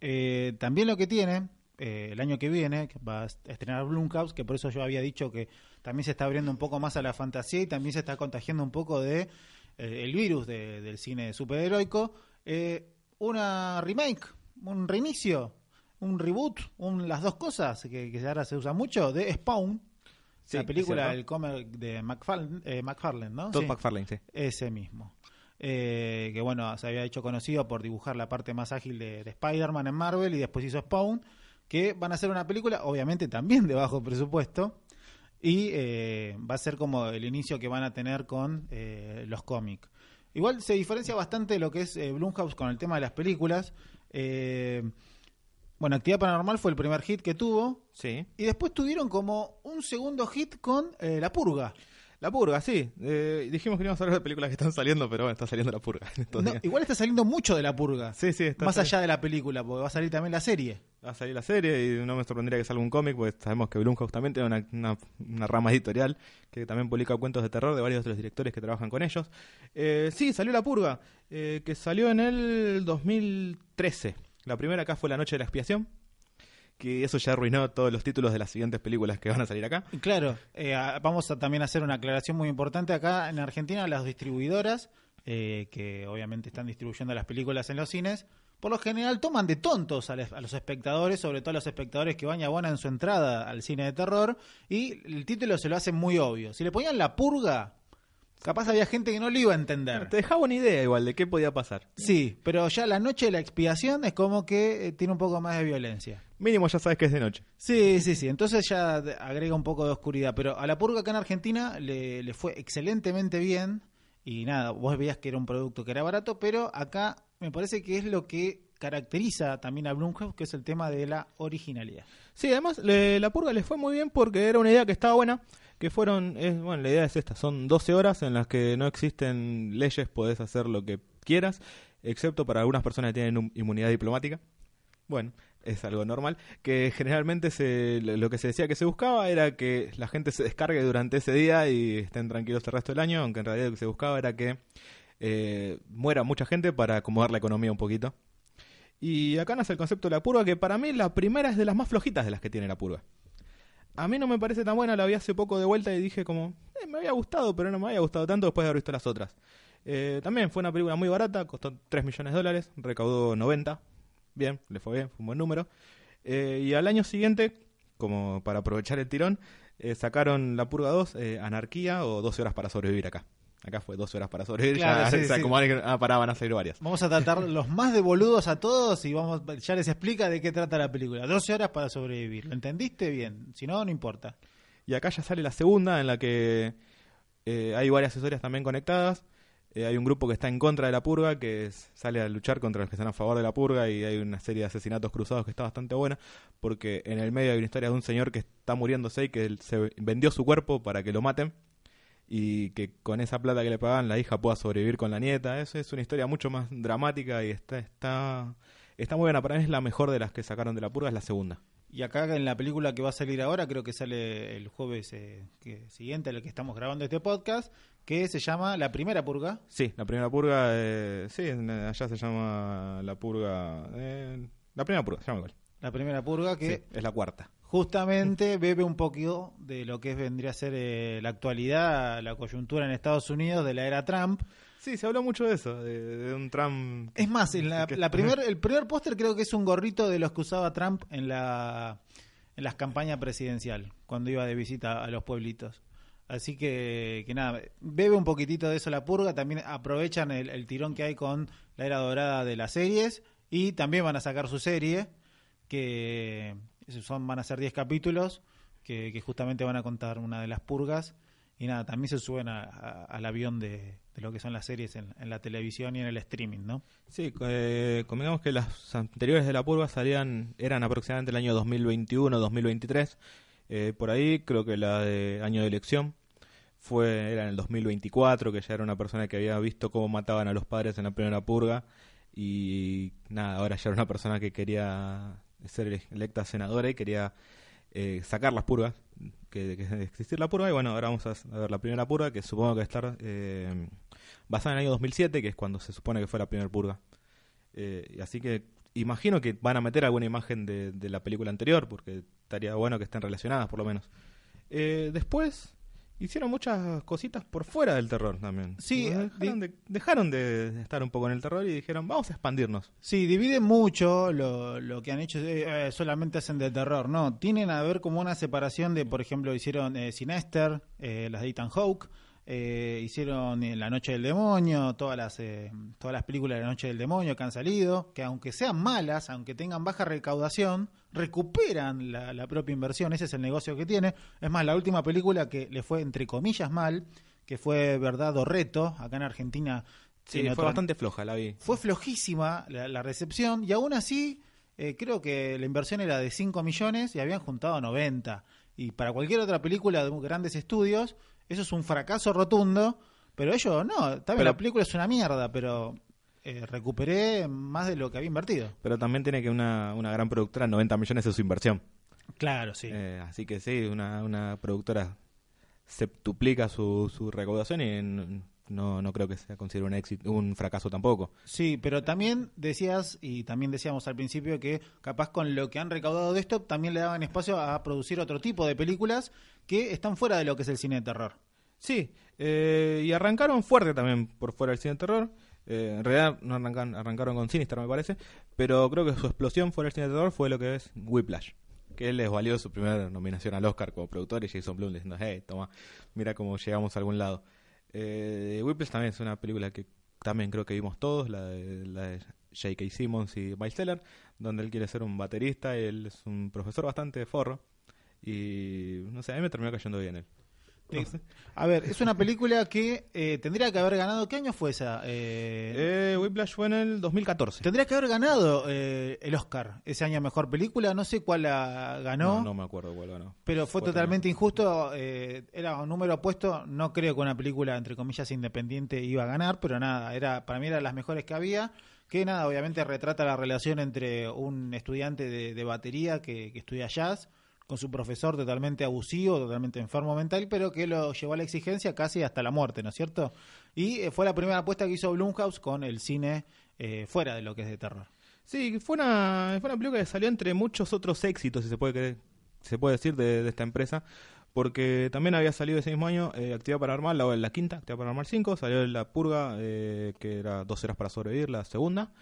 Eh, también lo que tiene eh, el año que viene, que va a estrenar Blumhouse, que por eso yo había dicho que también se está abriendo un poco más a la fantasía y también se está contagiando un poco de eh, el virus de- del cine superheroico, eh, una remake, un reinicio, un reboot, un, las dos cosas que, que ahora se usa mucho, de Spawn, Sí, la película, cierto. el cómic de McFarlane, eh, McFarlane, ¿no? Todd Sí. McFarlane, sí. Ese mismo. Eh, que bueno, se había hecho conocido por dibujar la parte más ágil de, de Spider-Man en Marvel y después hizo Spawn, que van a hacer una película, obviamente también de bajo presupuesto, y eh, va a ser como el inicio que van a tener con eh, los cómics. Igual se diferencia bastante de lo que es eh, Blumhouse con el tema de las películas. Eh, bueno, Actividad Paranormal fue el primer hit que tuvo, Sí. y después tuvieron como un segundo hit con eh, La Purga. La Purga, sí. Eh, dijimos que íbamos a hablar de películas que están saliendo, pero bueno, está saliendo La Purga. No, igual está saliendo mucho de la purga. Sí, sí, está Más allá de la película, porque va a salir también la serie. Va a salir la serie y no me sorprendería que salga un cómic, porque sabemos que Blumhouse también tiene una, una- una rama editorial que también publica cuentos de terror de varios de los directores que trabajan con ellos. Eh, sí, salió La Purga, eh, que salió en el 2013. La primera acá fue La Noche de la Expiación, que eso ya arruinó todos los títulos de las siguientes películas que van a salir acá. Claro, eh, vamos a también hacer una aclaración muy importante acá en Argentina, las distribuidoras, eh, que obviamente están distribuyendo las películas en los cines, por lo general toman de tontos a los espectadores, sobre todo a los espectadores que van y abonan su entrada al cine de terror, y el título se lo hacen muy obvio. Si le ponían la purga, capaz había gente que no lo iba a entender. Te dejaba una idea igual de qué podía pasar. Sí, pero ya la noche de la expiación es como que eh, tiene un poco más de violencia. Mínimo ya sabes que es de noche. Sí, sí, sí. Entonces ya agrega un poco de oscuridad. Pero a la purga acá en Argentina le, le fue excelentemente bien. Y nada, vos veías que era un producto que era barato, pero acá me parece que es lo que caracteriza también a Blumhouse, que es el tema de la originalidad. Sí, además le- la purga le fue muy bien porque era una idea que estaba buena, que fueron, es, bueno, la idea es esta, son 12 horas en las que no existen leyes, podés hacer lo que quieras, excepto para algunas personas que tienen un- inmunidad diplomática. Bueno, es algo normal, que generalmente se, lo lo que se decía que se buscaba era que la gente se descargue durante ese día y estén tranquilos el resto del año, aunque en realidad lo que se buscaba era que eh, muera mucha gente para acomodar la economía un poquito. Y acá nace el concepto de la purga, que para mí la primera es de las más flojitas de las que tiene la purga. A mí no me parece tan buena, la vi hace poco de vuelta y dije como, "Eh, me había gustado, pero no me había gustado tanto después de haber visto las otras. Eh, también fue una película muy barata, costó 3 millones de dólares, recaudó 90, bien, le fue bien, fue un buen número. Eh, y al año siguiente, como para aprovechar el tirón, eh, sacaron La Purga 2, eh, Anarquía o 12 horas para sobrevivir acá. Acá fue 12 horas para sobrevivir, Claro, ya sí, sí. acomodaron, ah, pará, van a salir varias. Vamos a tratar los más de boludos a todos y vamos ya les explica de qué trata la película. 12 horas para sobrevivir. ¿Lo entendiste bien? Si no, no importa. Y acá ya sale la segunda, en la que eh, hay varias historias también conectadas. Eh, hay un grupo que está en contra de la purga, que es- sale a luchar contra los que están a favor de la purga, y hay una serie de asesinatos cruzados que está bastante buena, porque en el medio hay una historia de un señor que está muriéndose y que él se vendió su cuerpo para que lo maten, y que con esa plata que le pagan la hija pueda sobrevivir con la nieta. Eso es una historia mucho más dramática y está, está, está muy buena. Para mí es la mejor de las que sacaron de la purga, es la segunda. Y acá en la película que va a salir ahora, creo que sale el jueves eh, que, siguiente al que estamos grabando este podcast, que se llama La Primera Purga. Sí, la primera purga, eh, sí, allá se llama la purga, eh, la primera purga, se llama igual. La Primera Purga que Sí, es la cuarta. Justamente bebe un poquito de lo que vendría a ser eh, la actualidad, la coyuntura en Estados Unidos de la era Trump. Sí, se habló mucho de eso, de, de un Trump. Es más, en la, que- la primer, el primer póster creo que es un gorrito de los que usaba Trump en la en las campañas presidencial, cuando iba de visita a los pueblitos. Así que, que nada, bebe un poquitito de eso la purga, también aprovechan el, el tirón que hay con la era dorada de las series y también van a sacar su serie, que son van a ser 10 capítulos, que, justamente van a contar una de las purgas. Y nada, también se suben a- al avión de, lo que son las series en, en la televisión y en el streaming, ¿no? Sí, eh, convengamos que las anteriores de la purga salían, eran aproximadamente el año 2021, 2023. Eh, por ahí creo que la de año de elección fue era en el 2024, que ya era una persona que había visto cómo mataban a los padres en la primera purga y nada, ahora ya era una persona que quería ser ele- electa senadora y quería eh, sacar las purgas, que, existir la purga y bueno, ahora vamos a, ver la primera purga que supongo que va a estar eh, basada en el año 2007, que es cuando se supone que fue la primera purga. Eh, así que imagino que van a meter alguna imagen de, de la película anterior, porque estaría bueno que estén relacionadas por lo menos. Eh, después hicieron muchas cositas por fuera del terror también. Sí, dejaron, de, dejaron de estar un poco en el terror y dijeron, vamos a expandirnos. Sí, dividen mucho lo, lo que han hecho, eh, eh, solamente hacen de terror, ¿no? Tienen a ver como una separación de, por ejemplo, hicieron eh, Sinester, eh, las de Ethan Hawke, eh, hicieron eh, La Noche del Demonio, todas las, eh, todas las películas de La Noche del Demonio que han salido, que aunque sean malas, aunque tengan baja recaudación, recuperan la, la propia inversión, ese es el negocio que tiene. Es más, la última película que le fue, entre comillas, mal, que fue Verdad o Reto, acá en Argentina. Sí, fue bastante floja, la vi. fue flojísima la, la recepción y aún así eh, creo que la inversión era de 5 millones y habían juntado 90. Y para cualquier otra película de grandes estudios, eso es un fracaso rotundo. Pero ellos no, también Pero- la película es una mierda, pero eh, recuperé más de lo que había invertido. Pero también tiene que una, una gran productora, 90 millones de su inversión. Claro, sí. Eh, así que sí, una, una productora septuplica su, su recaudación y no, no creo que sea considerado un éxito, un fracaso tampoco. Sí, pero también decías, y también decíamos al principio, que capaz con lo que han recaudado de esto, también le daban espacio a producir otro tipo de películas que están fuera de lo que es el cine de terror. Sí, eh, y arrancaron fuerte también por fuera del cine de terror. Eh, en realidad no arrancaron con Sinister, me parece, pero creo que su explosión fuera del cine de terror fue lo que es Whiplash. Que él les valió su primera nominación al Oscar como productor y Jason Blum diciendo, hey, toma, mira cómo llegamos a algún lado. Eh, Whiplash también es una película que también creo que vimos todos, la de, la de J.K. Simmons y Miles Teller, donde él quiere ser un baterista y él es un profesor bastante forro. Y no sé, a mí me terminó cayendo bien él. A ver, es una película que eh, tendría que haber ganado. ¿Qué año fue esa? Eh, Eh, Whiplash fue en el 2014. Tendría que haber ganado eh, el Oscar ese año mejor película. No sé cuál la ganó. No, no me acuerdo cuál ganó. Pero fue Fue totalmente injusto, eh, era un número opuesto, no creo que una película, entre comillas, independiente iba a ganar, pero nada, era para mí era de las mejores que había, que nada, obviamente retrata la relación entre un estudiante de, de batería que, que estudia jazz con su profesor totalmente abusivo, totalmente enfermo mental, pero que lo llevó a la exigencia casi hasta la muerte, ¿no es cierto? Y eh, fue la primera apuesta que hizo Blumhouse con el cine eh, fuera de lo que es de terror. Sí, fue una, fue una película que salió entre muchos otros éxitos, si se puede creer, se puede decir, de, de esta empresa. Porque también había salido ese mismo año eh, Actividad Paranormal, la, la quinta, Actividad Paranormal 5, salió La Purga, eh, que era Dos Horas para Sobrevivir, la segunda.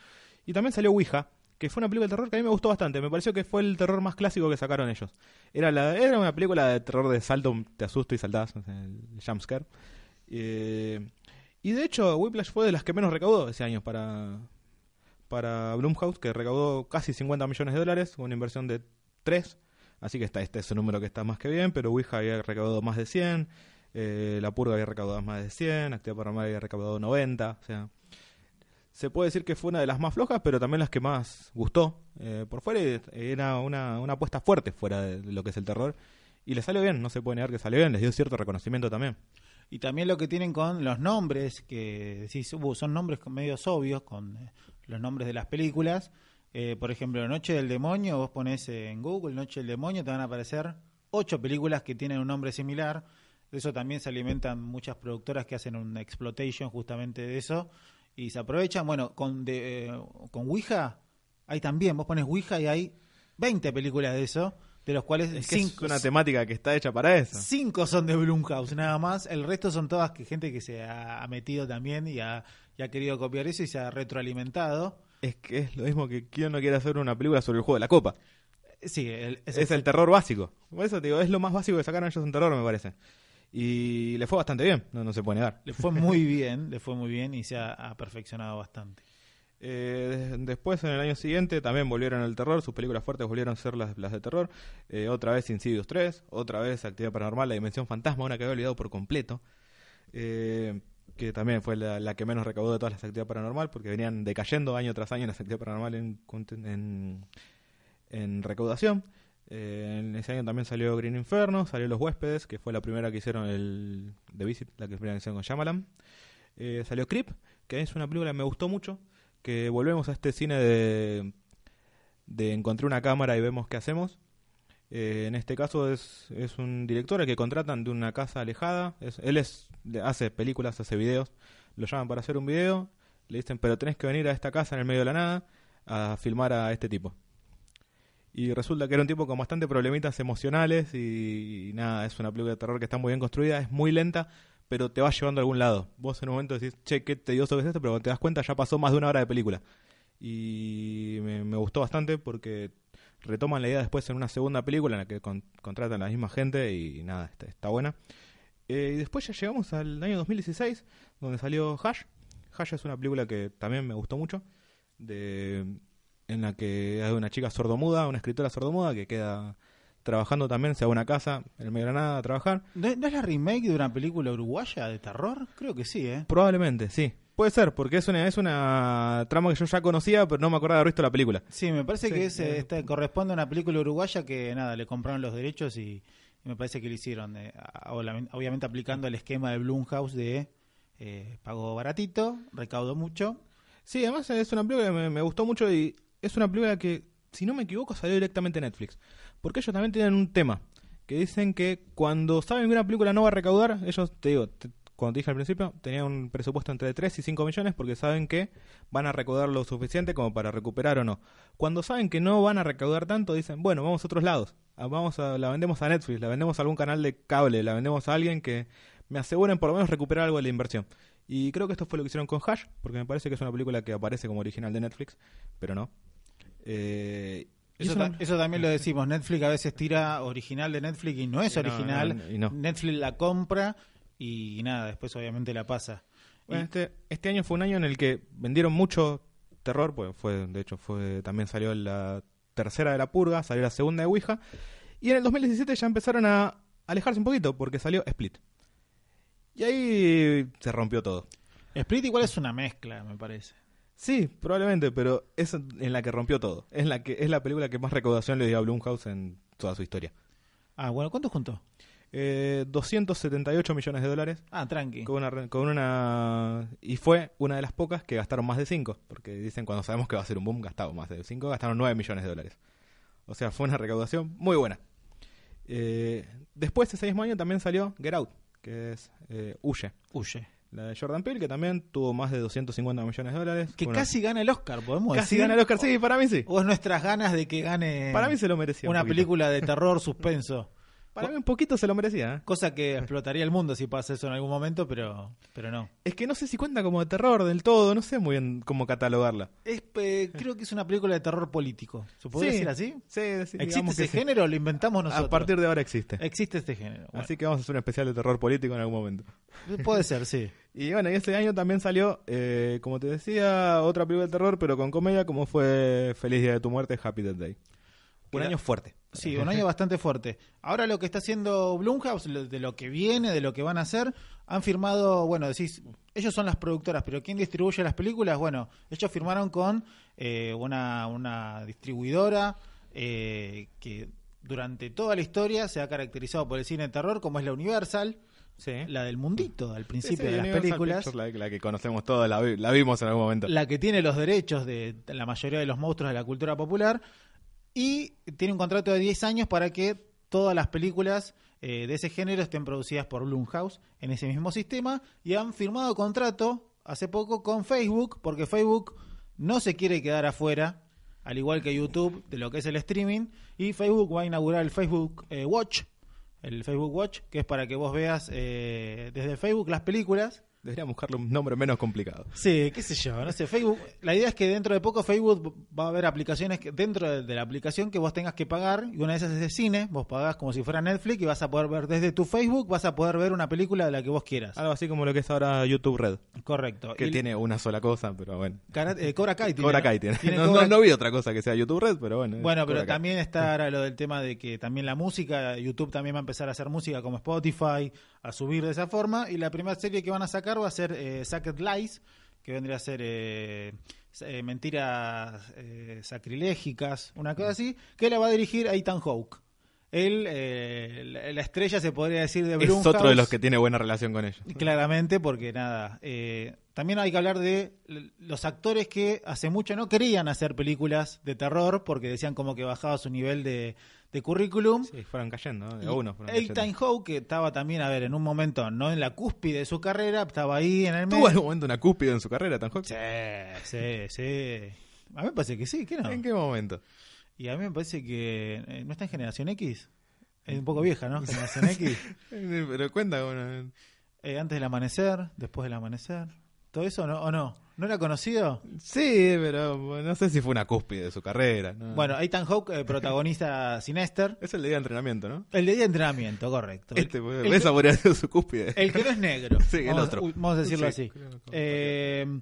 Y también salió Ouija, que fue una película de terror que a mí me gustó bastante. Me pareció que fue el terror más clásico que sacaron ellos. Era, era una película de terror de salto, te asusto y saltás, el jumpscare. Eh, y de hecho, Whiplash fue de las que menos recaudó ese año para, para Blumhouse, que recaudó casi 50 millones de dólares, una inversión de 3. Así que está este es un número que está más que bien, pero Ouija había recaudado más de 100, eh, La Purga había recaudado más de 100, Actividad Paranormal había recaudado 90, o sea... Se puede decir que fue una de las más flojas, pero también las que más gustó. Eh, por fuera era una, una apuesta fuerte fuera de lo que es el terror. Y le salió bien, no se puede negar que salió bien, les dio cierto reconocimiento también. Y también lo que tienen con los nombres, que decís, "Uh, son nombres medios obvios, con eh, los nombres de las películas. Eh, por ejemplo, Noche del Demonio, vos pones en Google Noche del Demonio, te van a aparecer ocho películas que tienen un nombre similar. De eso también se alimentan muchas productoras que hacen una exploitation justamente de eso. Y se aprovechan, bueno, con, de, eh, con Ouija, hay también, vos pones Ouija y hay 20 películas de eso, de los cuales Es que es cinco, una temática que está hecha para eso. Cinco son de Blumhouse, nada más. El resto son todas que gente que se ha, metido también y ha, y ha querido copiar eso y se ha retroalimentado. Es que es lo mismo que quien no quiere hacer una película sobre el juego de la copa. Sí, el, Es, el terror básico. Por eso te digo, es lo más básico que sacaron ellos en terror, me parece. Y le fue bastante bien, no, no se puede negar. Le fue muy bien, le fue muy bien y se ha, ha perfeccionado bastante. Eh, después, en el año siguiente, también volvieron al terror. Sus películas fuertes volvieron a ser las, las de terror. Eh, otra vez Insidious 3, otra vez Actividad Paranormal, La Dimensión Fantasma, una que había olvidado por completo. Eh, que también fue la, la que menos recaudó de todas las Actividad Paranormal, porque venían decayendo año tras año las Actividad Paranormal en, en, en recaudación. Eh, en ese año también salió Green Inferno, salió Los Huéspedes, que fue la primera que hicieron el The Visit, la que primera hicieron con Shyamalan. Eh, salió Creep, que es una película que me gustó mucho, que volvemos a este cine de, de encontré una cámara y vemos qué hacemos. Eh, en este caso es, es un director al que contratan de una casa alejada. Es- él es, hace películas, hace videos. Lo llaman para hacer un video. Le dicen, pero tenés que venir a esta casa en el medio de la nada a filmar a este tipo. Y resulta que era un tipo con bastante problemitas emocionales y, nada, es una película de terror que está muy bien construida, es muy lenta, pero te va llevando a algún lado. Vos en un momento decís, che, qué tedioso que es esto, pero cuando te das cuenta ya pasó más de una hora de película. Y me, gustó bastante porque retoman la idea después en una segunda película en la que con- contratan a la misma gente y nada, está, está buena. Eh, y después ya llegamos al año 2016, donde salió Hash. Hash es una película que también me gustó mucho, de, en la que hay una chica sordomuda, una escritora sordomuda que queda trabajando también, se va a una casa en el medio de la nada a trabajar. ¿No, es la remake de una película uruguaya de terror? Creo que sí, ¿eh? Probablemente, sí. Puede ser, porque es una, es una trama que yo ya conocía, pero no me acordaba de haber visto la película. Sí, me parece Sí, que es, eh. este, corresponde a una película uruguaya que nada, le compraron los derechos y, y me parece que lo hicieron. eh, obviamente aplicando el esquema de Blumhouse de eh, pago baratito, recaudo mucho. Sí, además es una película que me, me gustó mucho y es una película que, si no me equivoco, salió directamente en Netflix. Porque ellos también tienen un tema, que dicen que cuando saben que una película no va a recaudar, ellos, te digo, te- cuando te dije al principio, tenían un presupuesto entre 3 y 5 millones porque saben que van a recaudar lo suficiente como para recuperar o no. Cuando saben que no van a recaudar tanto, dicen, bueno, vamos a otros lados. Ah, Vamos a, la vendemos a Netflix, la vendemos a algún canal de cable, la vendemos a alguien que me aseguren por lo menos recuperar algo de la inversión. Y creo que esto fue lo que hicieron con Hash, porque me parece que es una película que aparece como original de Netflix, pero no. Eh, Eso, ta- también lo decimos. Netflix a veces tira original de Netflix y no es no, original. no, y no. Netflix la compra y nada, después obviamente la pasa. Bueno, este, este año fue un año en el que vendieron mucho terror, pues fue, de hecho, fue también salió la tercera de la purga, salió la segunda de Ouija, y en el 2017 ya empezaron a alejarse un poquito, porque salió Split. Y ahí se rompió todo. Split igual es una mezcla, me parece. Sí, probablemente, pero es en la que rompió todo. Es la que es la película que más recaudación le dio a Blumhouse en toda su historia. Ah, bueno, ¿cuánto juntó? Eh, 278 millones de dólares. Ah, tranqui. Con una, con una y fue una de las pocas que gastaron más de 5, porque dicen cuando sabemos que va a ser un boom gastamos más de 5, gastaron 9 millones de dólares. O sea, fue una recaudación muy buena. Eh, después ese mismo año también salió Get Out, que es eh, Huye, Huye. La de Jordan Peele, que también tuvo más de 250 millones de dólares. Que Una- casi gana el Oscar, podemos casi decir. gana el Oscar, sí, para mí sí. O es nuestras ganas de que gane Para mí se lo merecía. un una poquito. película de terror suspenso. Para mí un poquito se lo merecía. ¿eh? Cosa que explotaría el mundo si pasa eso en algún momento, pero, pero no. Es que no sé si cuenta como de terror del todo, no sé muy bien cómo catalogarla. Es, eh, creo que es una película de terror político. ¿Se puede Sí. decir así? Sí, sí, ¿Existe ese sí. género lo inventamos nosotros? A partir de ahora existe. Existe este género. Bueno, Así que vamos a hacer un especial de terror político en algún momento. Puede ser, sí. Y bueno, y ese año también salió, eh, como te decía, otra película de terror, pero con comedia, como fue Feliz Día de tu Muerte, Happy Death Day. Un Era- año fuerte. Sí, un año bastante fuerte. Ahora lo que está haciendo Blumhouse, lo- de lo que viene, de lo que van a hacer, han firmado, bueno, decís, ellos son las productoras, pero ¿quién distribuye las películas? Bueno, ellos firmaron con eh, una, una distribuidora eh, que durante toda la historia se ha caracterizado por el cine de terror, como es la Universal, Sí. la del mundito al principio sí, de las Universal películas. Pictures, la, la que conocemos todos, la, vi- la vimos en algún momento. la que tiene los derechos de la mayoría de los monstruos de la cultura popular y tiene un contrato de 10 años para que todas las películas eh, de ese género estén producidas por Blumhouse en ese mismo sistema y han firmado contrato hace poco con Facebook porque Facebook no se quiere quedar afuera al igual que YouTube de lo que es el streaming y Facebook va a inaugurar el Facebook eh, Watch el Facebook Watch que es para que vos veas eh, desde Facebook las películas Deberíamos buscarle un nombre menos complicado. Sí, qué sé yo, no sé, Facebook, la idea es que dentro de poco Facebook va a haber aplicaciones que dentro de, de la aplicación que vos tengas que pagar y una de esas es de cine, vos pagás como si fuera Netflix y vas a poder ver desde tu Facebook, vas a poder ver una película de la que vos quieras. Algo así como lo que es ahora YouTube Red, Correcto. que Y tiene una sola cosa, pero bueno. Eh, Cobra Kai tiene. Cobra. Kai tiene. No, Cobra- no- no vi otra cosa que sea YouTube Red, pero bueno. Bueno, pero también está ahora lo del tema de que también la música, YouTube también va a empezar a hacer música como Spotify, a subir de esa forma. Y la primera serie que van a sacar va a ser eh, Sacred Lies, que vendría a ser eh, eh, mentiras eh, sacrilégicas, una cosa así, que la va a dirigir Ethan Hawke. Él, eh, la, la estrella se podría decir de Es Blumhouse. otro de los que tiene buena relación con ellos. Claramente, porque nada. también hay que hablar de los actores que hace mucho no querían hacer películas de terror porque decían como que bajaba su nivel de, de currículum. Sí, fueron cayendo, ¿no? De uno. fueron cayendo. Hawke, que estaba también, a ver, en un momento, no en la cúspide de su carrera, estaba ahí en el ¿Tuvo medio. algún momento una cúspide en su carrera, Tan Hawk? Sí, sí, sí. A mí me parece que sí, ¿qué no? ¿En qué momento? Y a mí me parece que eh, no está en Generación X. Es un poco vieja, ¿no? Generación X. Pero cuenta, bueno, Eh, antes del amanecer, después del amanecer. ¿Todo eso no, o no? ¿No era conocido? Sí, pero no sé si fue una cúspide de su carrera. ¿no? Bueno, Ethan Hawke eh, protagoniza Sinester. es el de día de entrenamiento, ¿no? El de día de entrenamiento, correcto. Este, el, esa que, podría ser su cúspide. el que no es negro. Sí, el vamos, otro. Vamos a decirlo Sí, así. creo Eh,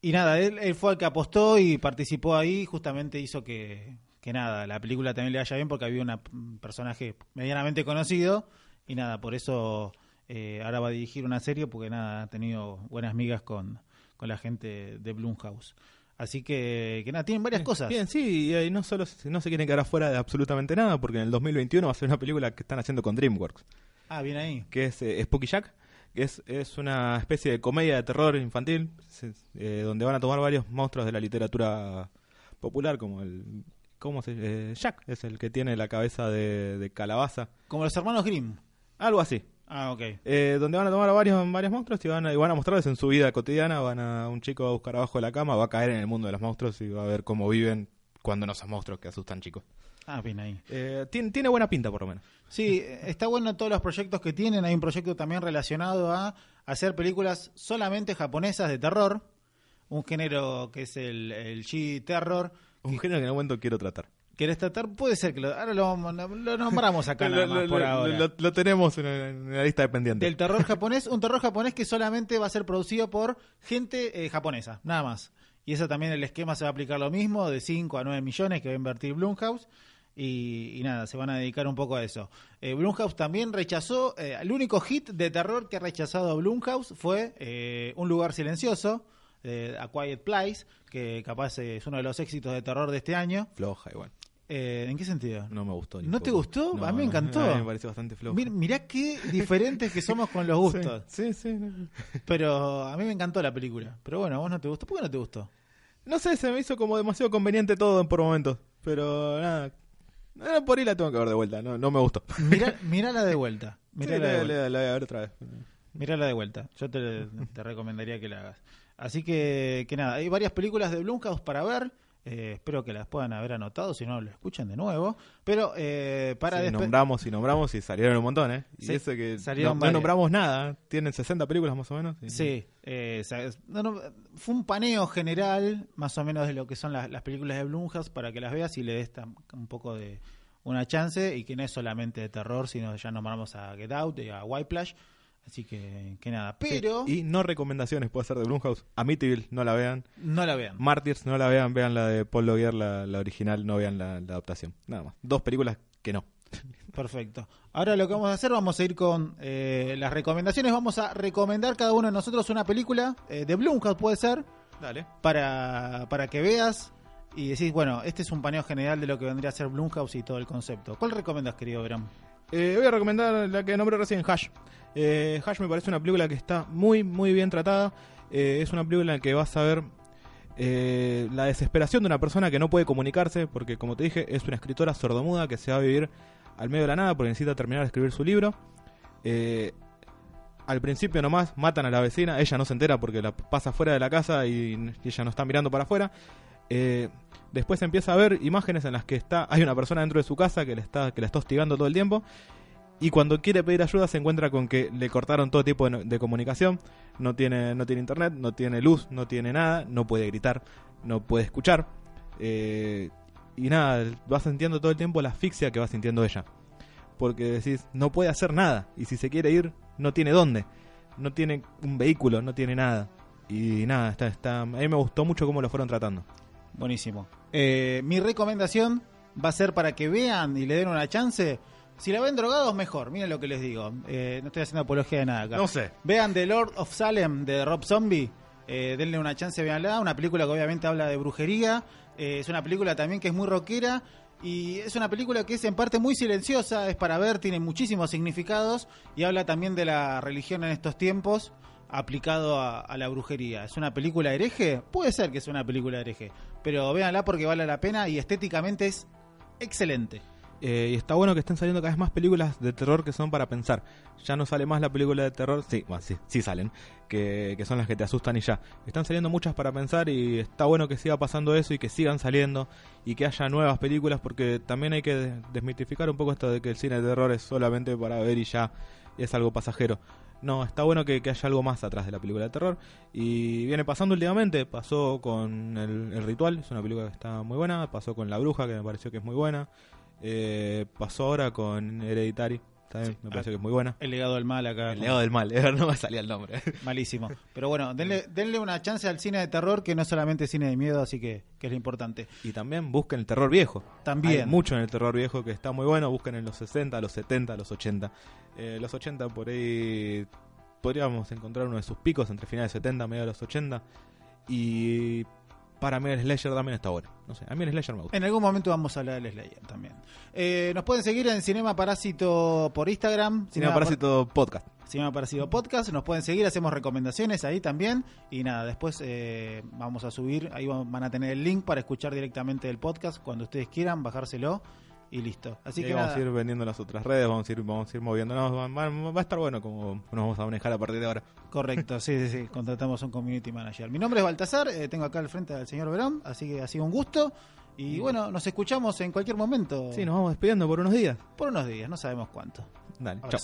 y nada, él, él fue el que apostó y participó ahí. Justamente hizo que, que nada, la película también le vaya bien porque había una- un personaje medianamente conocido. Y nada, por eso eh, ahora va a dirigir una serie porque nada, ha tenido buenas migas con, con la gente de Blumhouse. Así que, que nada, tienen varias cosas. Bien, sí, y ahí no solo no se quieren quedar afuera de absolutamente nada, porque en el 2021 va a ser una película que están haciendo con DreamWorks, Ah, bien ahí. que es eh, Spooky Jack, que es, es una especie de comedia de terror infantil, se- eh, donde van a tomar varios monstruos de la literatura popular, como el... ¿Cómo se eh, Jack es el que tiene la cabeza de, de calabaza. Como los hermanos Grimm. Algo así. Ah, ok. Eh, donde van a tomar a varios, varios monstruos y van, a, y van a mostrarles en su vida cotidiana. Van a un chico va a buscar abajo de la cama, va a caer en el mundo de los monstruos y va a ver cómo viven cuando no son monstruos que asustan chicos. Ah, bien ahí. Eh, tiene, tiene buena pinta, por lo menos. Sí, está bueno todos los proyectos que tienen. Hay un proyecto también relacionado a hacer películas solamente japonesas de terror. Un género que es el, el G-Terror. Un género que en algún momento quiero tratar. ¿Querés tratar? Puede ser que lo, ahora lo, vamos- lo nombramos acá nada más por ahora. lo- lo tenemos en, en la lista de pendientes. Del terror japonés, un terror japonés que solamente va a ser producido por gente eh, japonesa, nada más. Y eso también el esquema se va a aplicar lo mismo, de 5 a 9 millones que va a invertir Blumhouse. Y, y nada, se van a dedicar un poco a eso. Eh, Blumhouse también rechazó, eh, el único hit de terror que ha rechazado Blumhouse fue eh, Un lugar silencioso, eh, A Quiet Place, que capaz es uno de los éxitos de terror de este año. Floja igual. Eh, ¿En qué sentido? No me gustó. ni ¿No te gustó? No, A mí me encantó. A mí me pareció bastante floja. Mir- mirá qué diferentes que somos con los gustos. Sí, sí. sí. Pero a mí me encantó la película. Pero bueno, ¿a vos no te gustó? ¿Por qué no te gustó? No sé, se me hizo como demasiado conveniente todo por momentos. Pero nada. Eh, por ahí la tengo que ver de vuelta. No, no me gustó. Mirá, mirala de vuelta. Sí, Mirala de la, vuelta. la- la voy a ver otra vez. Mirala de vuelta. Yo te, te recomendaría que la hagas. Así que, que nada, hay varias películas de Blumhouse para ver. Eh, espero que las puedan haber anotado, si no lo escuchen de nuevo. Pero eh, para Sí, nombramos y nombramos y salieron un montón, ¿eh? Y Sí, eso que no, nombramos nada. Tienen 60 películas más o menos. y- Sí, eh, sa- no, no, fue un paneo general, más o menos de lo que son las, las películas de Blumhouse, para que las veas y le des un poco de una chance y que no es solamente de terror, sino ya nombramos a Get Out y a Whiplash. Así que, que nada, pero Y no recomendaciones puede ser de Blumhouse. Amityville, no la vean. no la vean. Martyrs, no la vean. Vean la de Paul Logier, la, la original. No vean la, la adaptación. Nada más. Dos películas que no. Perfecto. Ahora lo que vamos a hacer, vamos a ir con eh, las recomendaciones. Vamos a recomendar cada uno de nosotros una película eh, de Blumhouse, puede ser, Dale. para, para que veas y decís, bueno, este es un paneo general de lo que vendría a ser Blumhouse y todo el concepto. ¿Cuál recomendas, querido Verán? Eh, voy a recomendar la que nombré recién, Hash. Eh, Hash me parece una película que está muy, muy bien tratada. Eh, es una película en la que vas a ver eh, la desesperación de una persona que no puede comunicarse, porque como te dije, es una escritora sordomuda que se va a vivir al medio de la nada porque necesita terminar de escribir su libro. Eh, al principio nomás matan a la vecina, ella no se entera porque la pasa fuera de la casa y, ella no está mirando para afuera. Después empieza a ver imágenes en las que está hay una persona dentro de su casa que le está que la está hostigando todo el tiempo y cuando quiere pedir ayuda se encuentra con que le cortaron todo tipo de, comunicación no tiene no tiene internet no tiene luz no tiene nada no puede gritar no puede escuchar eh, y nada va sintiendo todo el tiempo la asfixia que va sintiendo ella porque decís no puede hacer nada y si se quiere ir no tiene dónde no tiene un vehículo no tiene nada y nada está está a mí me gustó mucho cómo lo fueron tratando Buenísimo. Eh, mi recomendación va a ser para que vean y le den una chance. Si la ven drogados, mejor. Miren lo que les digo. Eh, no estoy haciendo apología de nada acá. no sé Vean The Lord of Salem de Rob Zombie. Eh, denle una chance, véanla. Una película que obviamente habla de brujería. Eh, es una película también que es muy rockera. Y es una película que es en parte muy silenciosa. Es para ver, tiene muchísimos significados. Y habla también de la religión en estos tiempos aplicado a, a la brujería. ¿Es una película hereje? Puede ser que sea una película hereje. Pero véanla porque vale la pena y estéticamente es excelente. Eh, y está bueno que estén saliendo cada vez más películas de terror que son para pensar. Ya no sale más la película de terror, sí, bueno, sí, sí salen, que, que son las que te asustan y ya. Están saliendo muchas para pensar y está bueno que siga pasando eso y que sigan saliendo y que haya nuevas películas porque también hay que de- desmitificar un poco esto de que el cine de terror es solamente para ver y ya es algo pasajero. No, está bueno que, que haya algo más atrás de la película de terror. Y viene pasando últimamente. Pasó con el, El Ritual, es una película que está muy buena. Pasó con La Bruja, que me pareció que es muy buena. Eh, pasó ahora con Hereditary, también me parece que es muy buena. El legado del mal acá. El legado del mal, no me salía el nombre. Malísimo. Pero bueno, denle, denle una chance al cine de terror que no es solamente cine de miedo, así que, que es lo importante. Y también busquen el terror viejo. También. Hay mucho en el terror viejo que está muy bueno. Busquen en los 60, los 70, los 80. Eh, los 80 por ahí podríamos encontrar uno de sus picos entre finales de 70 medio de los 80. Y para mí el Slasher también está bueno. No sé, a mí el Slasher me gusta. En algún momento vamos a hablar del Slayer también. Eh, nos pueden seguir en Cinema Parásito por Instagram. Cinema Parásito Podcast. Cinema Parásito Podcast. Nos pueden seguir, hacemos recomendaciones ahí también. Y nada, después eh, vamos a subir, ahí van a tener el link para escuchar directamente el podcast cuando ustedes quieran, bajárselo y listo. Así Y que vamos nada, a ir vendiendo las otras redes, vamos a ir, vamos a ir moviéndonos. Va, va- va a estar bueno como nos vamos a manejar a partir de ahora. Correcto, sí, sí, sí. Contratamos un community manager. Mi nombre es Baltasar, eh, tengo acá al frente al señor Verón, así que ha sido un gusto. Y bueno, nos escuchamos en cualquier momento. Sí, nos vamos despidiendo por unos días. Por unos días, no sabemos cuánto. Dale, chao.